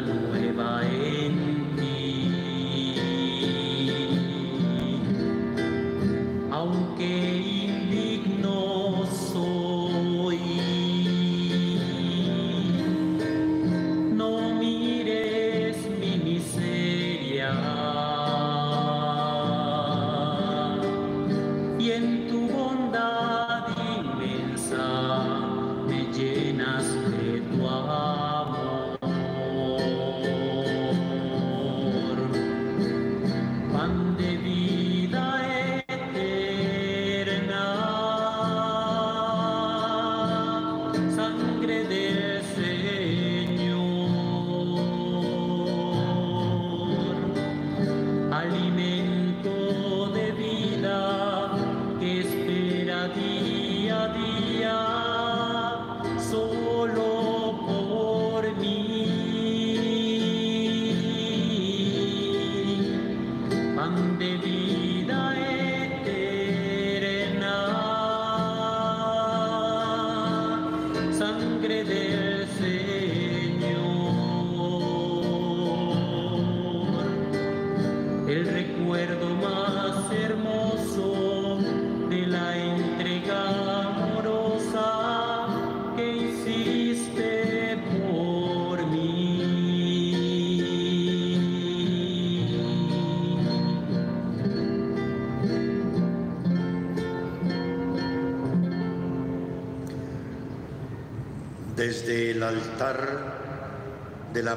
de vida nueva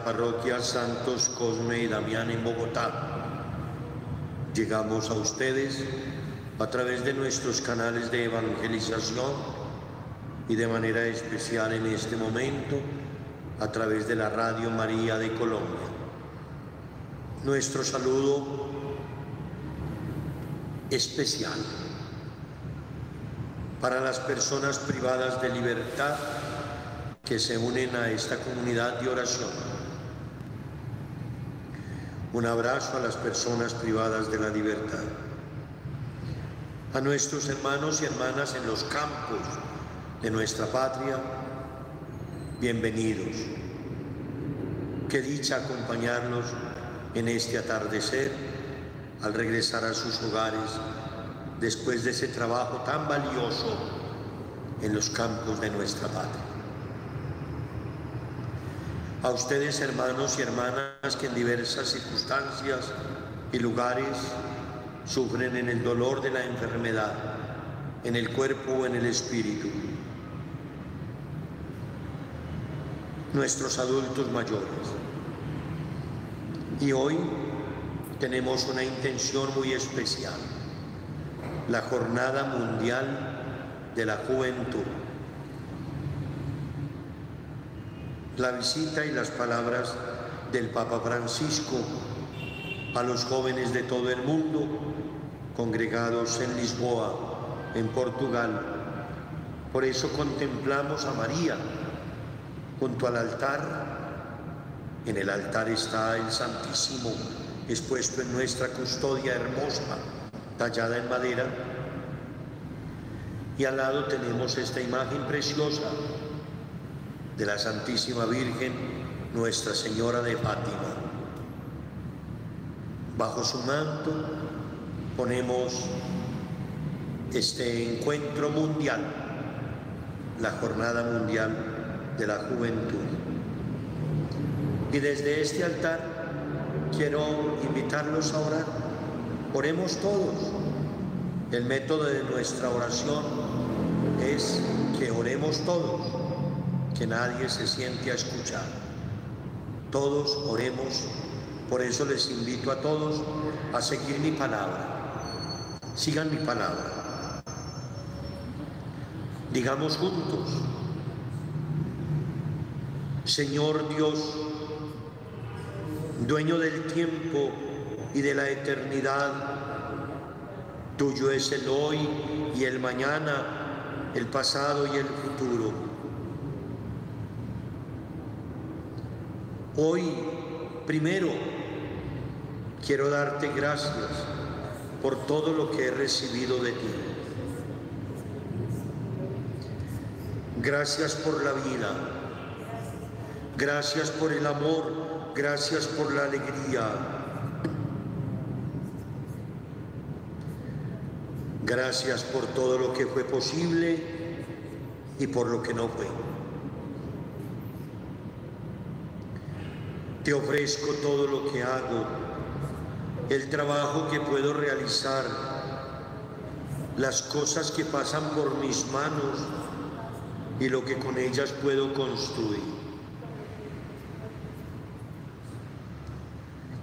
parroquia Santos Cosme y Damián en Bogotá, llegamos a ustedes a través de nuestros canales de evangelización y de manera especial en este momento a través de la Radio María de Colombia. Nuestro saludo especial para las personas privadas de libertad que se unen a esta comunidad de oración. Un abrazo a las personas privadas de la libertad. A nuestros hermanos y hermanas en los campos de nuestra patria, bienvenidos. Qué dicha acompañarlos en este atardecer al regresar a sus hogares después de ese trabajo tan valioso en los campos de nuestra patria. A ustedes, hermanos y hermanas que en diversas circunstancias y lugares sufren en el dolor de la enfermedad, en el cuerpo o en el espíritu. Nuestros adultos mayores. Y hoy tenemos una intención muy especial, la Jornada Mundial de la Juventud. La visita y las palabras del Papa Francisco a los jóvenes de todo el mundo congregados en Lisboa, en Portugal. Por eso contemplamos a María junto al altar. En el altar está el Santísimo expuesto en nuestra custodia hermosa, tallada en madera. Y al lado tenemos esta imagen preciosa de la Santísima Virgen, Nuestra Señora de Fátima. Bajo su manto ponemos este encuentro mundial, la Jornada Mundial de la Juventud. Y desde este altar quiero invitarlos a orar. Oremos todos. El método de nuestra oración es que oremos todos que nadie se siente a escuchar. Todos oremos, por eso les invito a todos a seguir mi palabra. Sigan mi palabra. Digamos juntos, Señor Dios, dueño del tiempo y de la eternidad, tuyo es el hoy y el mañana, el pasado y el futuro. Hoy, primero, quiero darte gracias por todo lo que he recibido de ti. Gracias por la vida. Gracias por el amor, gracias por la alegría. Gracias por todo lo que fue posible y por lo que no fue. Te ofrezco todo lo que hago, el trabajo que puedo realizar, las cosas que pasan por mis manos y lo que con ellas puedo construir.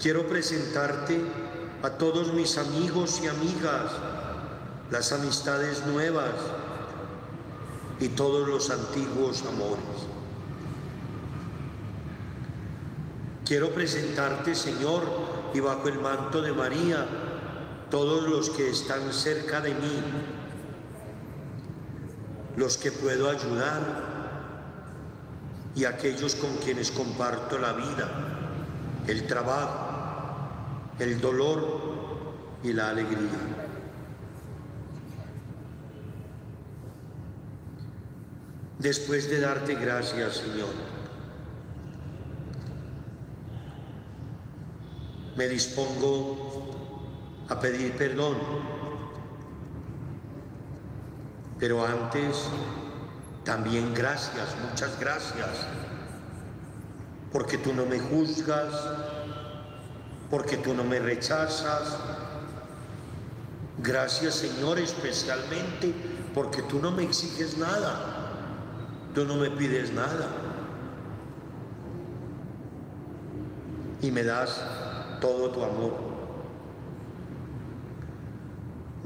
Quiero presentarte a todos mis amigos y amigas, las amistades nuevas y todos los antiguos amores. Quiero presentarte, Señor, y bajo el manto de María, todos los que están cerca de mí, los que puedo ayudar y aquellos con quienes comparto la vida, el trabajo, el dolor y la alegría. Después de darte gracias, Señor, me dispongo a pedir perdón. Pero antes, también gracias, muchas gracias, porque tú no me juzgas, porque tú no me rechazas. Gracias Señor especialmente porque tú no me exiges nada, tú no me pides nada. Y me das todo tu amor.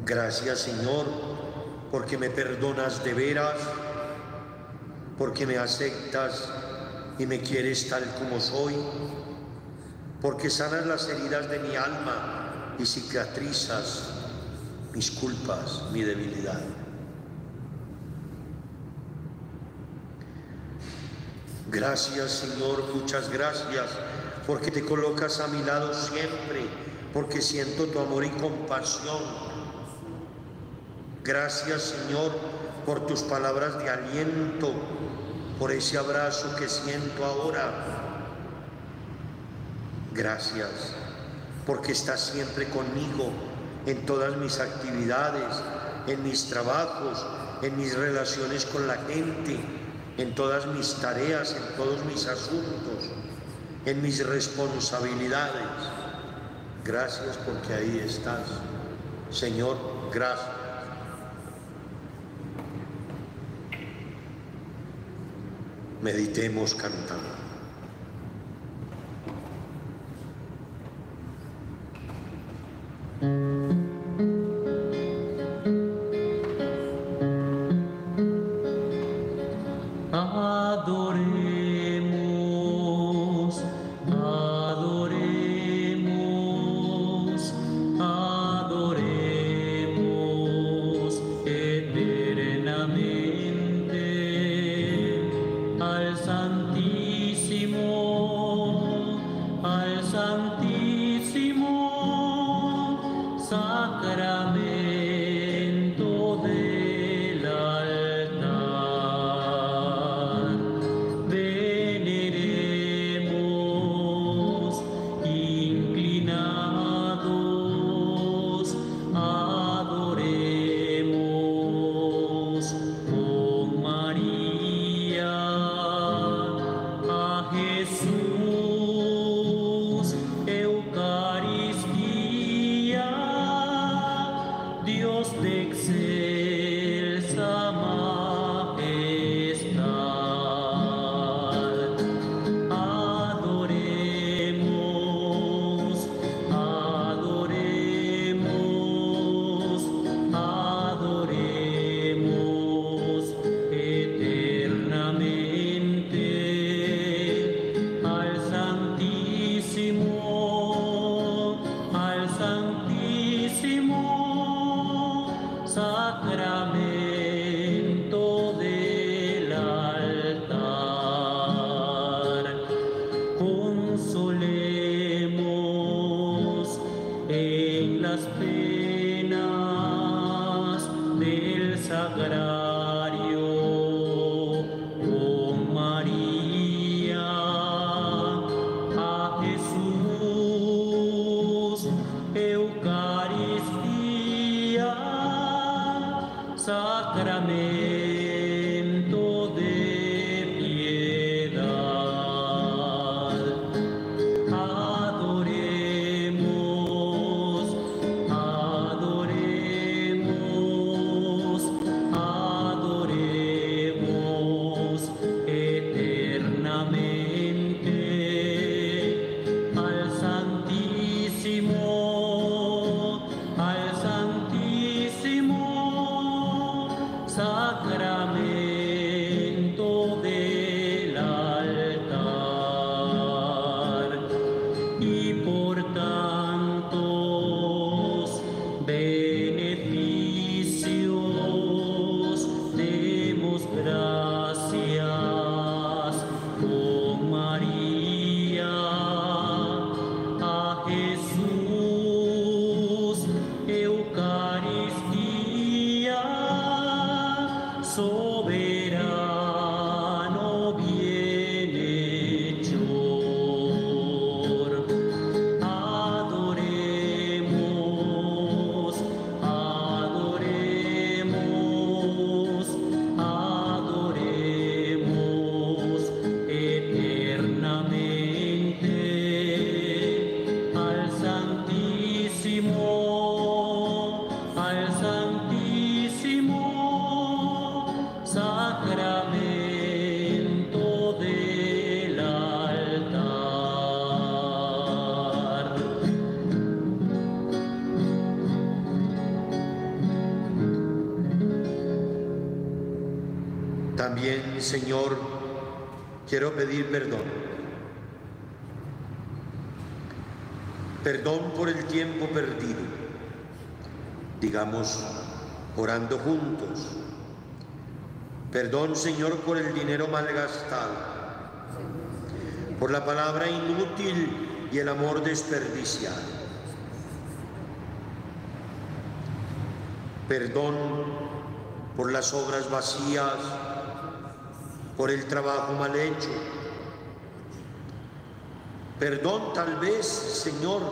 Gracias Señor porque me perdonas de veras, porque me aceptas y me quieres tal como soy, porque sanas las heridas de mi alma y cicatrizas mis culpas, mi debilidad. Gracias Señor, muchas gracias, porque te colocas a mi lado siempre, porque siento tu amor y compasión. Gracias Señor por tus palabras de aliento, por ese abrazo que siento ahora. Gracias porque estás siempre conmigo en todas mis actividades, en mis trabajos, en mis relaciones con la gente, en todas mis tareas, en todos mis asuntos, en mis responsabilidades. Gracias porque ahí estás. Señor, gracias. Meditemos cantando. Digamos, orando juntos. Perdón, Señor, por el dinero malgastado por la palabra inútil y el amor desperdiciado. Perdón por las obras vacías, por el trabajo mal hecho. Perdón tal vez, Señor,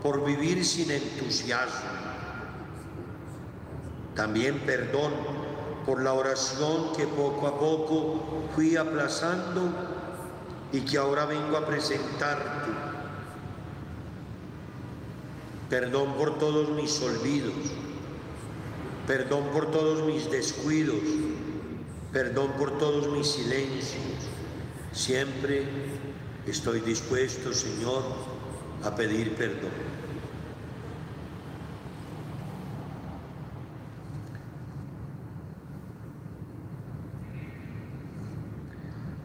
por vivir sin entusiasmo. También perdón por la oración que poco a poco fui aplazando y que ahora vengo a presentarte. Perdón por todos mis olvidos, perdón por todos mis descuidos, perdón por todos mis silencios. Siempre estoy dispuesto, Señor, a pedir perdón.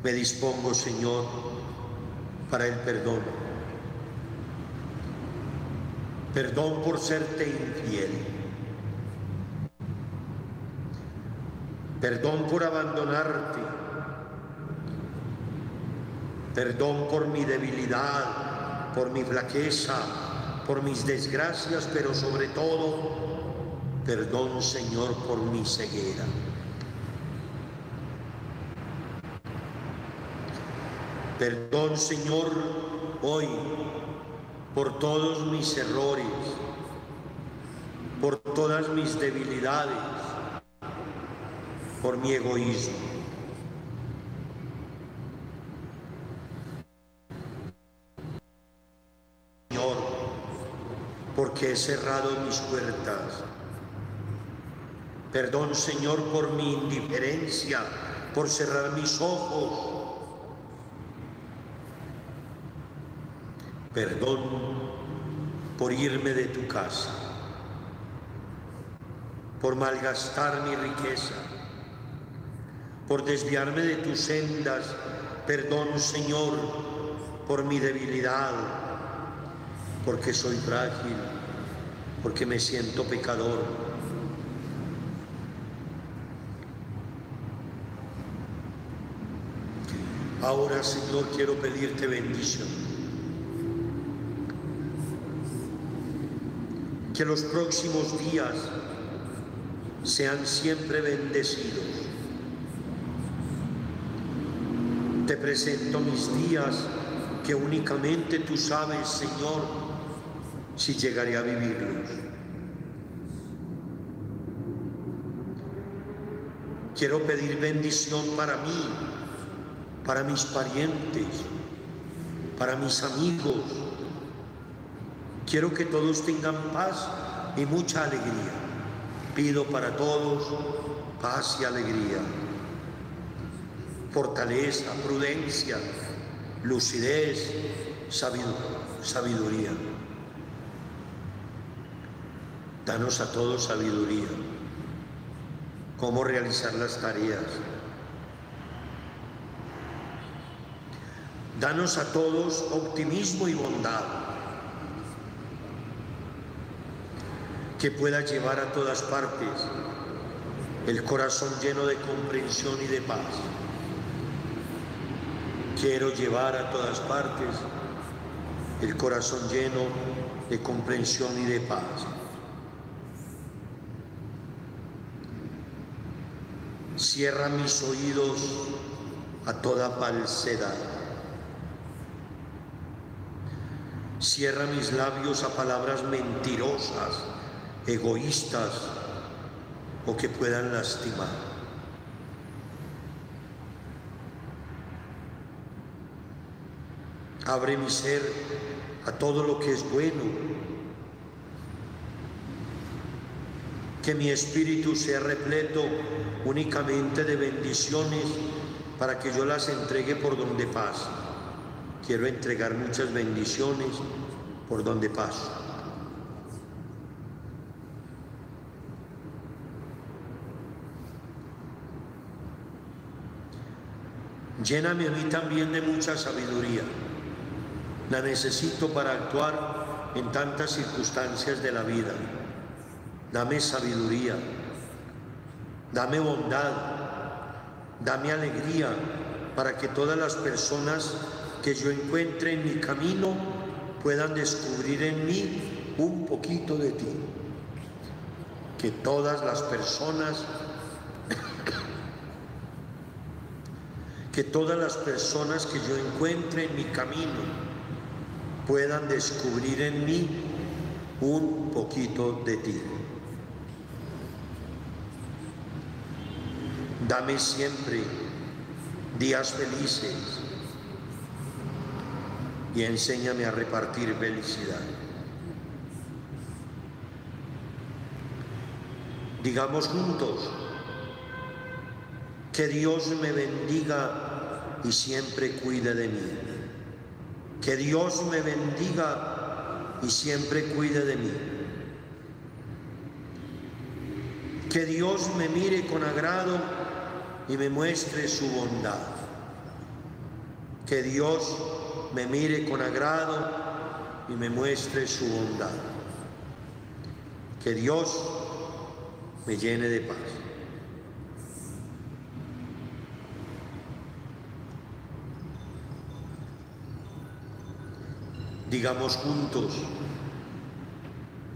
Me dispongo, Señor, para el perdón. Perdón por serte infiel. Perdón por abandonarte. Perdón por mi debilidad, por mi flaqueza, por mis desgracias, pero sobre todo, perdón, Señor, por mi ceguera. Perdón, Señor, hoy por todos mis errores, por todas mis debilidades, por mi egoísmo. Señor, porque he cerrado mis puertas. Perdón, Señor, por mi indiferencia, por cerrar mis ojos Perdón por irme de tu casa, por malgastar mi riqueza, por desviarme de tus sendas. Perdón, Señor, por mi debilidad, porque soy frágil, porque me siento pecador. Ahora, Señor, quiero pedirte bendición. Que los próximos días sean siempre bendecidos. Te presento mis días que únicamente tú sabes, Señor, si llegaré a vivirlos. Quiero pedir bendición para mí, para mis parientes, para mis amigos, Quiero que todos tengan paz y mucha alegría. Pido para todos paz y alegría, fortaleza, prudencia, lucidez, sabiduría. Danos a todos sabiduría, cómo realizar las tareas. Danos a todos optimismo y bondad que pueda llevar a todas partes el corazón lleno de comprensión y de paz. Quiero llevar a todas partes el corazón lleno de comprensión y de paz. Cierra mis oídos a toda falsedad. Cierra mis labios a palabras mentirosas egoístas o que puedan lastimar. Abre mi ser a todo lo que es bueno. Que mi espíritu sea repleto únicamente de bendiciones para que yo las entregue por donde paso. Quiero entregar muchas bendiciones por donde paso. Lléname a mí también de mucha sabiduría. La necesito para actuar en tantas circunstancias de la vida. Dame sabiduría, dame bondad, dame alegría para que todas las personas que yo encuentre en mi camino puedan descubrir en mí un poquito de ti. Que todas las personas que todas las personas que yo encuentre en mi camino puedan descubrir en mí un poquito de ti. Dame siempre días felices y enséñame a repartir felicidad. Digamos juntos, que Dios me bendiga y siempre cuide de mí. Que Dios me bendiga y siempre cuide de mí. Que Dios me mire con agrado y me muestre su bondad. Que Dios me mire con agrado y me muestre su bondad. Que Dios me llene de paz. Digamos juntos,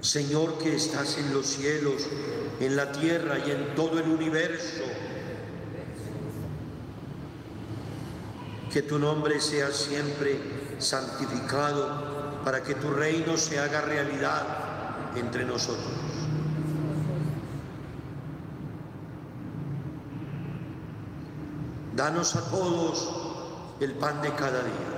Señor que estás en los cielos, en la tierra y en todo el universo, que tu nombre sea siempre santificado para que tu reino se haga realidad entre nosotros. Danos a todos el pan de cada día.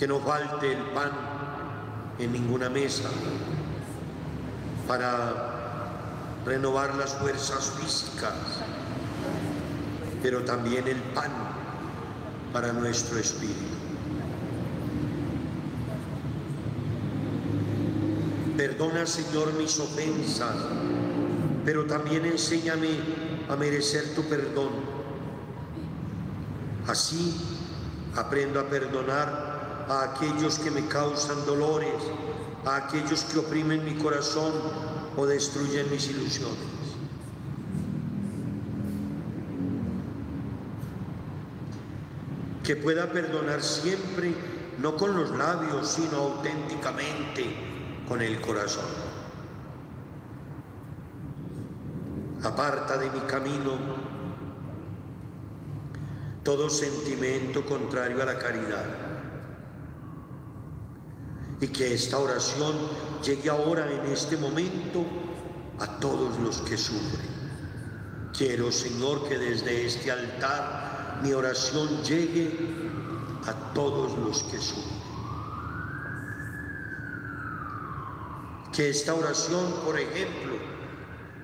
Que no falte el pan en ninguna mesa para renovar las fuerzas físicas, pero también el pan para nuestro espíritu. Perdona, Señor, mis ofensas, pero también enséñame a merecer tu perdón. Así aprendo a perdonar a aquellos que me causan dolores, a aquellos que oprimen mi corazón o destruyen mis ilusiones. Que pueda perdonar siempre, no con los labios, sino auténticamente con el corazón. Aparta de mi camino todo sentimiento contrario a la caridad y que esta oración llegue ahora en este momento a todos los que sufren. Quiero, Señor, que desde este altar mi oración llegue a todos los que sufren. Que esta oración, por ejemplo,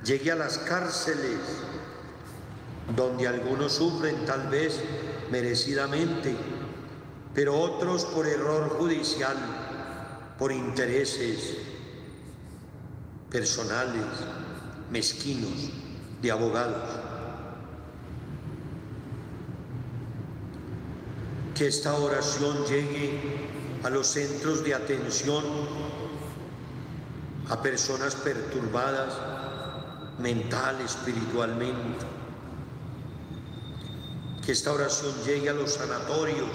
llegue a las cárceles donde algunos sufren tal vez merecidamente, pero otros por error judicial por intereses personales, mezquinos, de abogados. Que esta oración llegue a los centros de atención a personas perturbadas mental, espiritualmente. Que esta oración llegue a los sanatorios,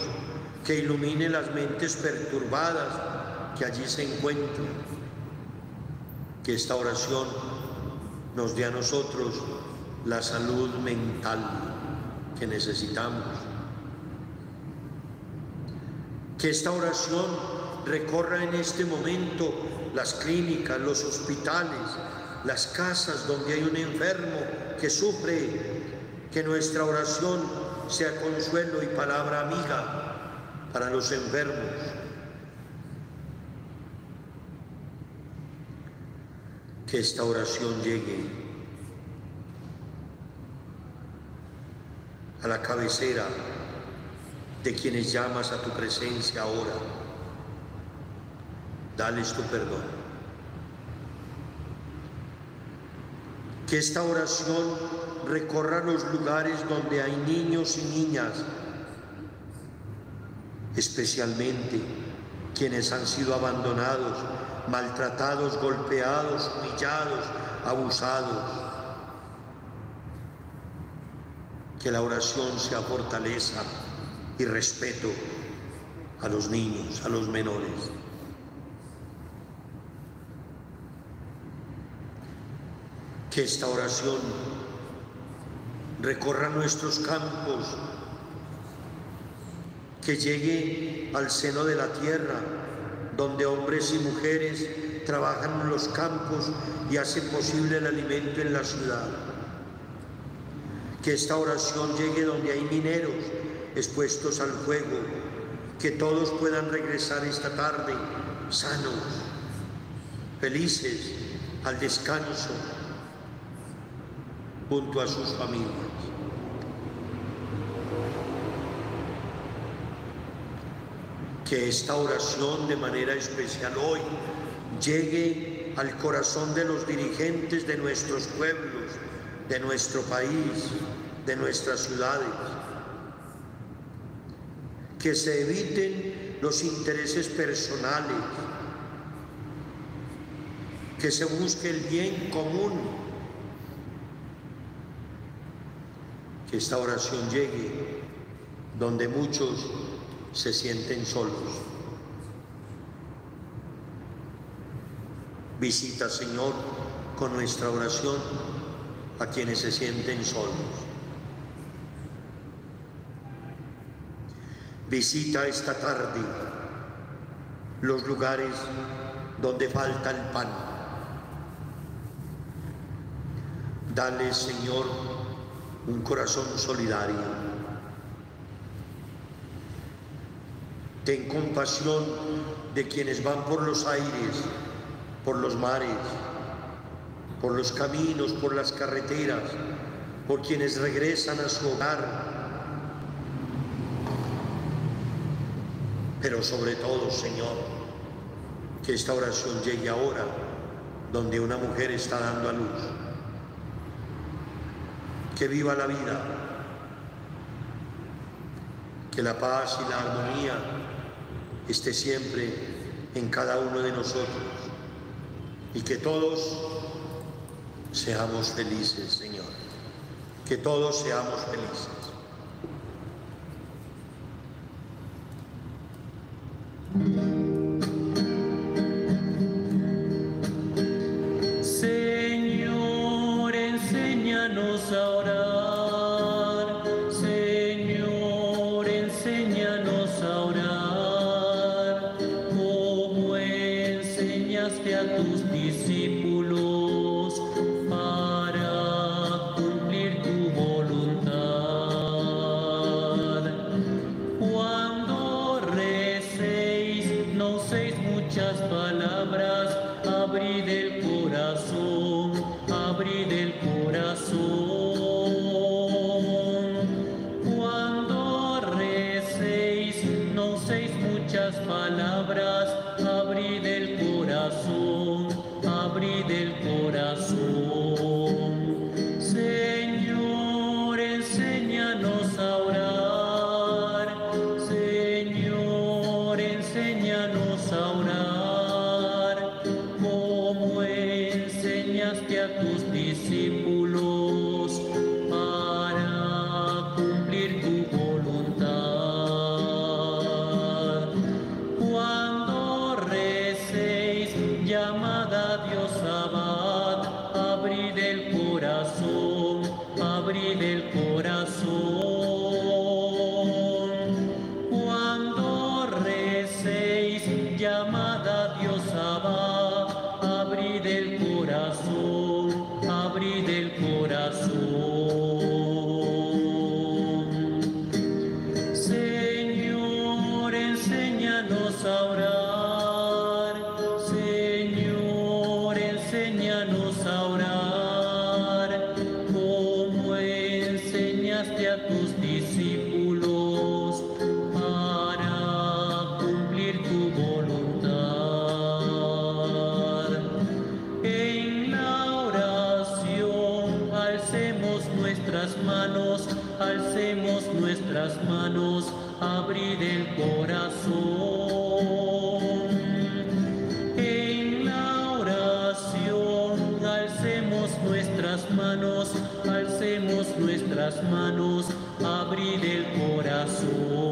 que ilumine las mentes perturbadas que allí se encuentra, que esta oración nos dé a nosotros la salud mental que necesitamos. Que esta oración recorra en este momento las clínicas, los hospitales, las casas donde hay un enfermo que sufre, que nuestra oración sea consuelo y palabra amiga para los enfermos que esta oración llegue a la cabecera de quienes llamas a tu presencia ahora. Dales tu perdón. Que esta oración recorra los lugares donde hay niños y niñas, especialmente quienes han sido abandonados, maltratados, golpeados, humillados, abusados. Que la oración sea fortaleza y respeto a los niños, a los menores. Que esta oración recorra nuestros campos, que llegue al seno de la tierra, donde hombres y mujeres trabajan en los campos y hacen posible el alimento en la ciudad. Que esta oración llegue donde hay mineros expuestos al fuego, que todos puedan regresar esta tarde sanos, felices, al descanso, junto a sus familias. Que esta oración de manera especial hoy llegue al corazón de los dirigentes de nuestros pueblos, de nuestro país, de nuestras ciudades. Que se eviten los intereses personales, que se busque el bien común que esta oración llegue donde muchos se sienten solos. Visita, Señor, con nuestra oración a quienes se sienten solos. Visita esta tarde los lugares donde falta el pan. Dale, Señor, un corazón solidario. Ten compasión de quienes van por los aires, por los mares, por los caminos, por las carreteras, por quienes regresan a su hogar. Pero sobre todo, Señor, que esta oración llegue ahora, donde una mujer está dando a luz que viva la vida, que la paz y la armonía esté siempre en cada uno de nosotros y que todos seamos felices, Señor, que todos seamos felices. Alcemos nuestras manos, abrid el corazón. En la oración, alcemos nuestras manos, alcemos nuestras manos, abrid el corazón.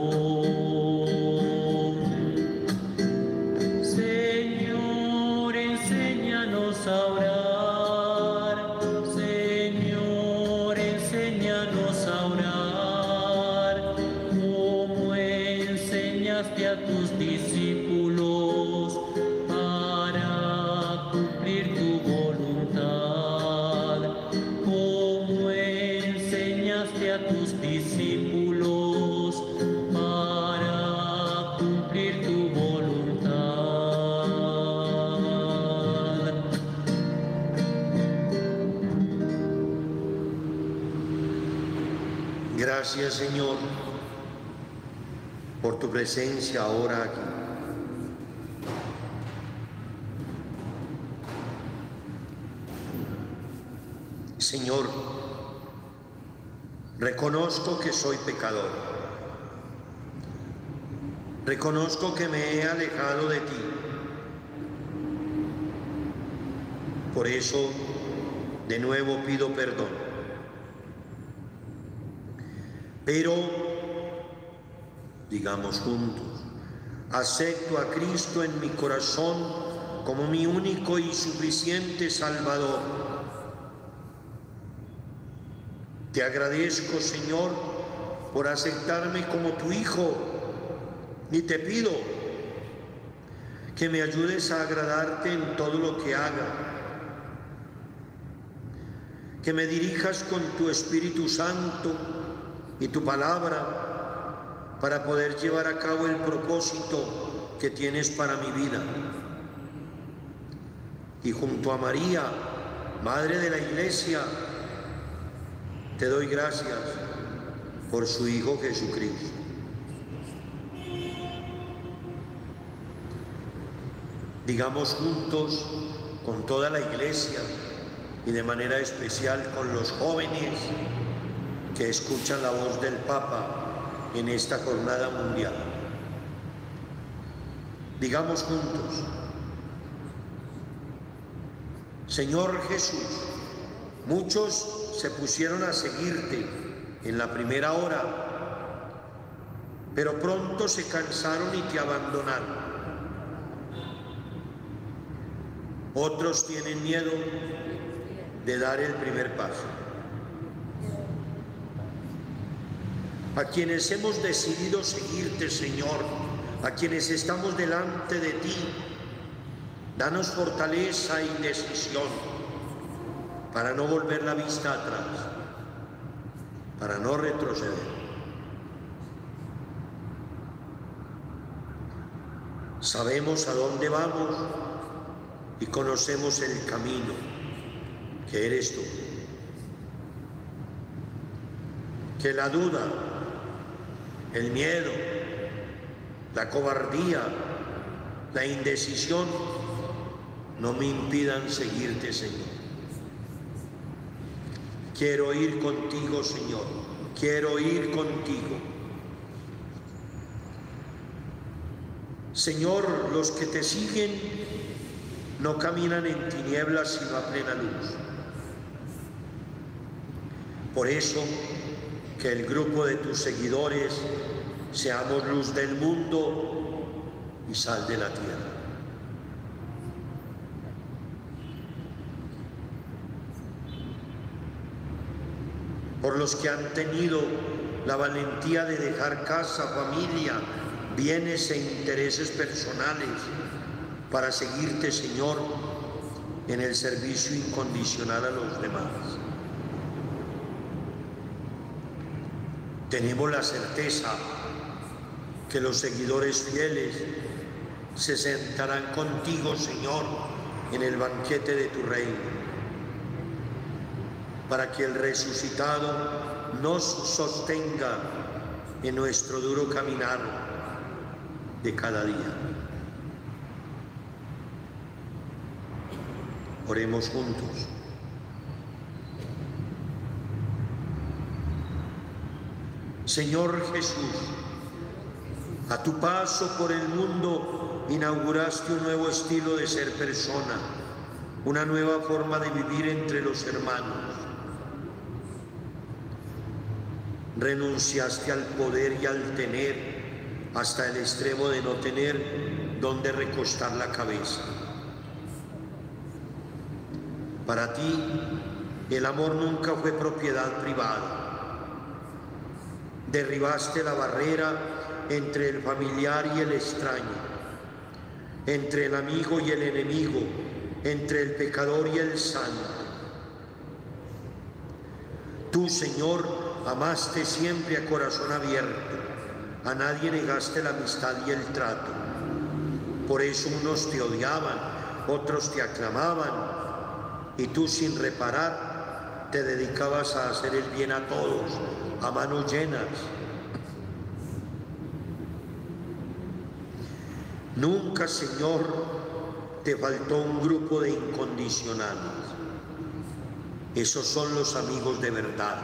Presencia ahora aquí. Señor, reconozco que soy pecador. Reconozco que me he alejado de ti. Por eso, de nuevo pido perdón. Pero, digamos juntos, acepto a Cristo en mi corazón como mi único y suficiente Salvador. Te agradezco, Señor, por aceptarme como tu Hijo y te pido que me ayudes a agradarte en todo lo que haga, que me dirijas con tu Espíritu Santo y tu palabra para poder llevar a cabo el propósito que tienes para mi vida. Y junto a María, Madre de la Iglesia, te doy gracias por su Hijo Jesucristo. Digamos juntos con toda la Iglesia y de manera especial con los jóvenes que escuchan la voz del Papa en esta jornada mundial. Digamos juntos, Señor Jesús, muchos se pusieron a seguirte en la primera hora, pero pronto se cansaron y te abandonaron. Otros tienen miedo de dar el primer paso. A quienes hemos decidido seguirte, Señor, a quienes estamos delante de ti, danos fortaleza y decisión para no volver la vista atrás, para no retroceder. Sabemos a dónde vamos y conocemos el camino que eres tú. Que la duda el miedo, la cobardía, la indecisión no me impidan seguirte, Señor. Quiero ir contigo, Señor. Quiero ir contigo. Señor, los que te siguen no caminan en tinieblas sino a plena luz. Por eso, que el grupo de tus seguidores seamos luz del mundo y sal de la tierra. Por los que han tenido la valentía de dejar casa, familia, bienes e intereses personales para seguirte, Señor, en el servicio incondicional a los demás. Tenemos la certeza que los seguidores fieles se sentarán contigo, Señor, en el banquete de tu reino, para que el resucitado nos sostenga en nuestro duro caminar de cada día. Oremos juntos. Señor Jesús, a tu paso por el mundo inauguraste un nuevo estilo de ser persona, una nueva forma de vivir entre los hermanos. Renunciaste al poder y al tener hasta el extremo de no tener donde recostar la cabeza. Para ti, el amor nunca fue propiedad privada. Derribaste la barrera entre el familiar y el extraño, entre el amigo y el enemigo, entre el pecador y el santo. Tú, Señor, amaste siempre a corazón abierto, a nadie negaste la amistad y el trato. Por eso unos te odiaban, otros te aclamaban, y tú sin reparar te dedicabas a hacer el bien a todos, a manos llenas. Nunca, Señor, te faltó un grupo de incondicionales. Esos son los amigos de verdad,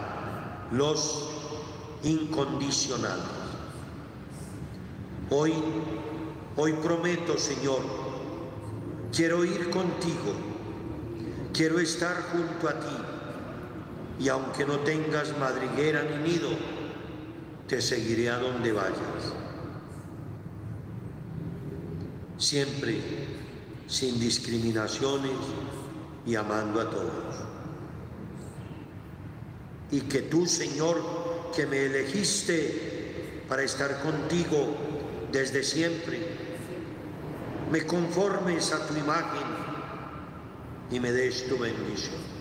los incondicionales. Hoy, hoy prometo, Señor, quiero ir contigo Quiero estar junto a ti y aunque no tengas madriguera ni nido, te seguiré a donde vayas. Siempre sin discriminaciones y amando a todos. Y que tú, Señor, que me elegiste para estar contigo desde siempre, me conformes a tu imagen y me des tu bendición.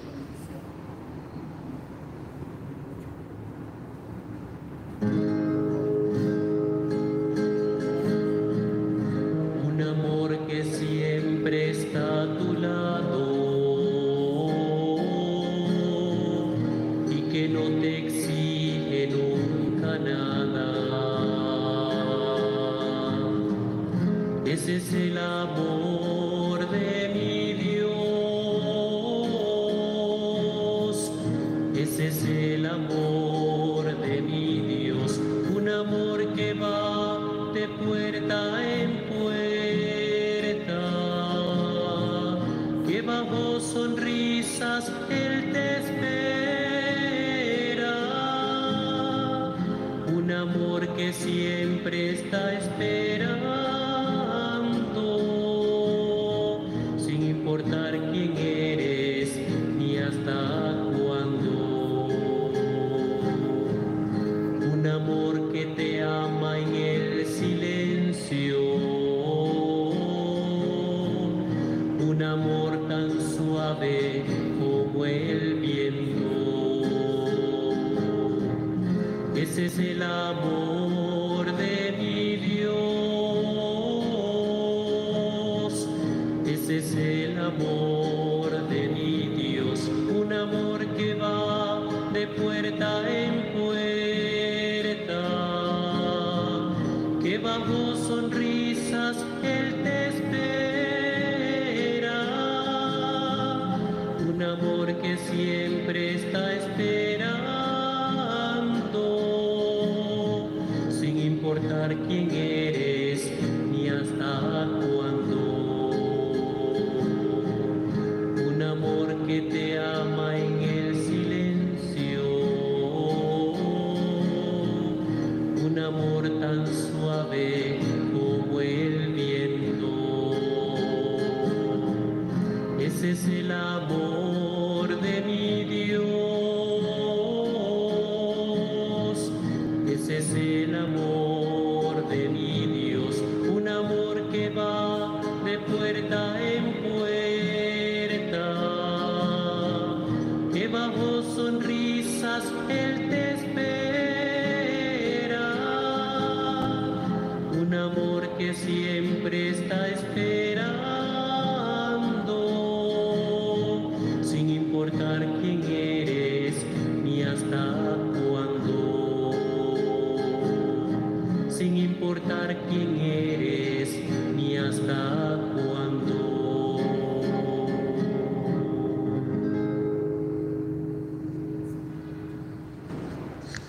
sonrisas el té.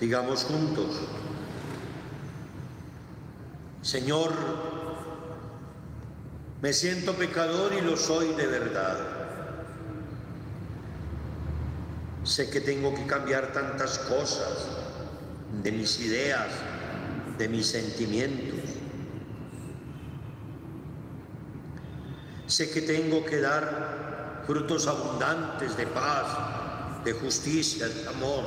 Digamos juntos, Señor, me siento pecador y lo soy de verdad. Sé que tengo que cambiar tantas cosas de mis ideas, de mis sentimientos. Sé que tengo que dar frutos abundantes de paz, de justicia, de amor.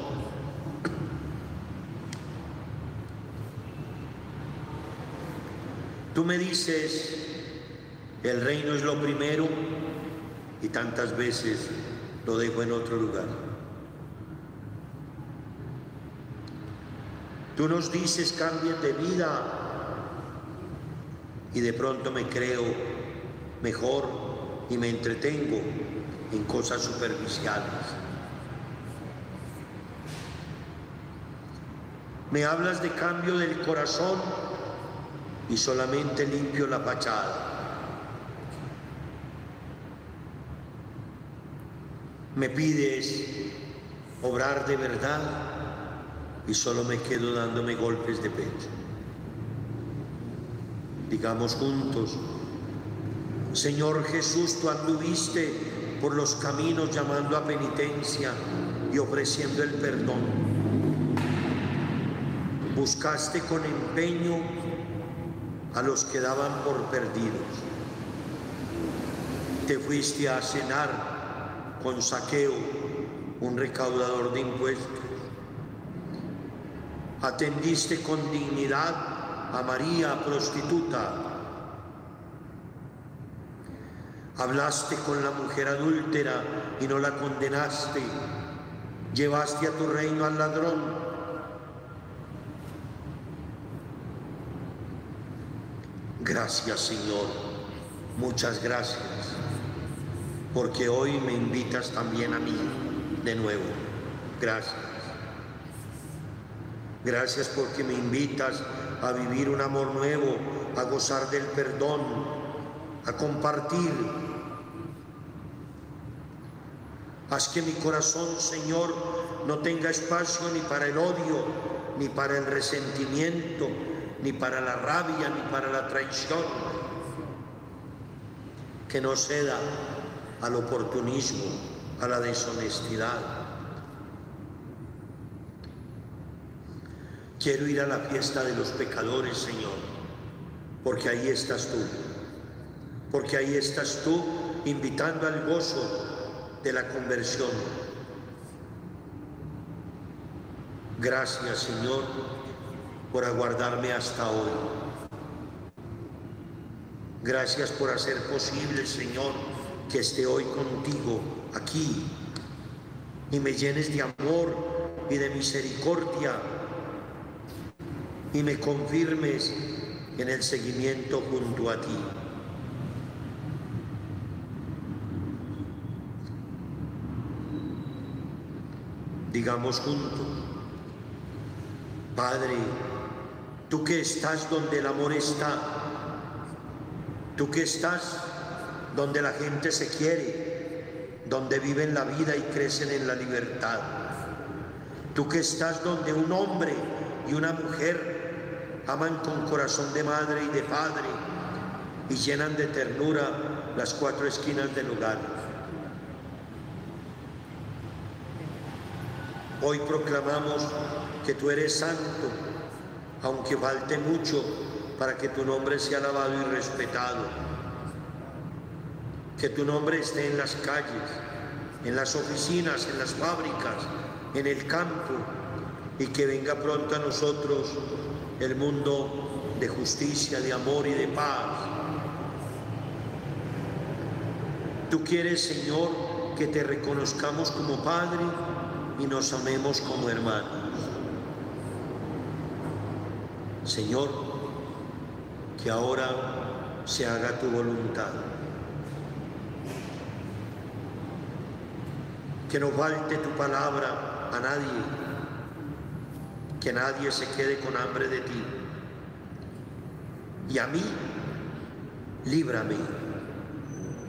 Tú me dices, el reino es lo primero y tantas veces lo dejo en otro lugar. Tú nos dices cambien de vida y de pronto me creo mejor y me entretengo en cosas superficiales. Me hablas de cambio del corazón y solamente limpio la fachada. Me pides obrar de verdad y solo me quedo dándome golpes de pecho. Digamos juntos, Señor Jesús, tú anduviste por los caminos llamando a penitencia y ofreciendo el perdón. Buscaste con empeño a los que daban por perdidos. Te fuiste a cenar con saqueo, un recaudador de impuestos. Atendiste con dignidad a María, prostituta. Hablaste con la mujer adúltera y no la condenaste. Llevaste a tu reino al ladrón Gracias Señor, muchas gracias, porque hoy me invitas también a mí de nuevo. Gracias. Gracias porque me invitas a vivir un amor nuevo, a gozar del perdón, a compartir. Haz que mi corazón, Señor, no tenga espacio ni para el odio, ni para el resentimiento, ni para la rabia, ni para la traición, que no ceda al oportunismo, a la deshonestidad. Quiero ir a la fiesta de los pecadores, Señor, porque ahí estás tú, porque ahí estás tú invitando al gozo de la conversión. Gracias, Señor, por aguardarme hasta hoy. Gracias por hacer posible, Señor, que esté hoy contigo aquí y me llenes de amor y de misericordia y me confirmes en el seguimiento junto a ti. Digamos juntos, Padre, Tú que estás donde el amor está, tú que estás donde la gente se quiere, donde viven la vida y crecen en la libertad. Tú que estás donde un hombre y una mujer aman con corazón de madre y de padre y llenan de ternura las cuatro esquinas del hogar. Hoy proclamamos que tú eres santo aunque falte mucho para que tu nombre sea alabado y respetado. Que tu nombre esté en las calles, en las oficinas, en las fábricas, en el campo, y que venga pronto a nosotros el mundo de justicia, de amor y de paz. Tú quieres, Señor, que te reconozcamos como Padre y nos amemos como hermanos. Señor, que ahora se haga tu voluntad. Que no falte tu palabra a nadie, que nadie se quede con hambre de ti. Y a mí, líbrame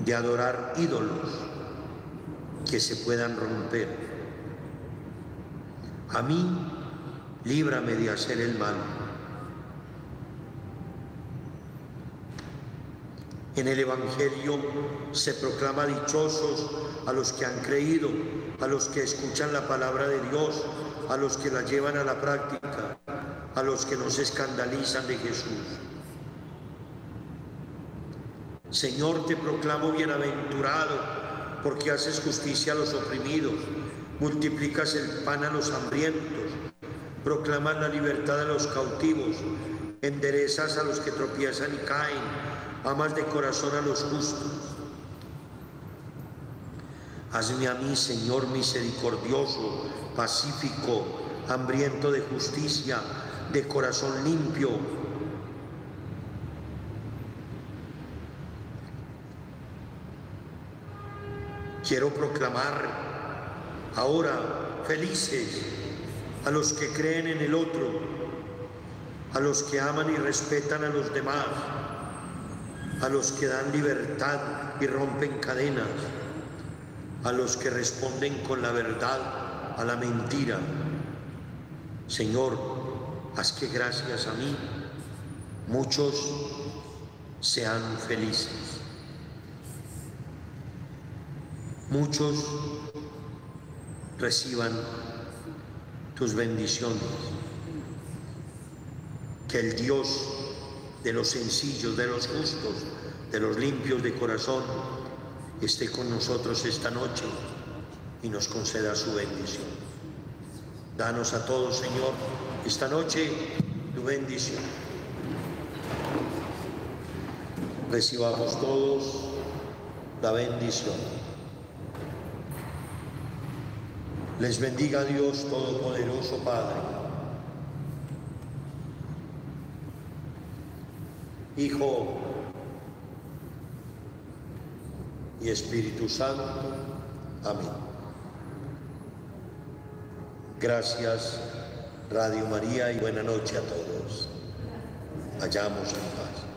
de adorar ídolos que se puedan romper. A mí, líbrame de hacer el mal En el Evangelio se proclama dichosos a los que han creído, a los que escuchan la palabra de Dios, a los que la llevan a la práctica, a los que no se escandalizan de Jesús. Señor, te proclamo bienaventurado porque haces justicia a los oprimidos, multiplicas el pan a los hambrientos, proclamas la libertad a los cautivos, enderezas a los que tropiezan y caen amas de corazón a los justos. Hazme a mí, Señor misericordioso, pacífico, hambriento de justicia, de corazón limpio. Quiero proclamar ahora felices a los que creen en el otro, a los que aman y respetan a los demás a los que dan libertad y rompen cadenas, a los que responden con la verdad a la mentira. Señor, haz que gracias a mí muchos sean felices. Muchos reciban tus bendiciones. Que el Dios de los sencillos, de los justos, de los limpios de corazón, esté con nosotros esta noche y nos conceda su bendición. Danos a todos, Señor, esta noche tu bendición. Recibamos todos la bendición. Les bendiga Dios Todopoderoso, Padre Hijo y Espíritu Santo. Amén. Gracias, Radio María, y buena noche a todos. Vayamos en paz.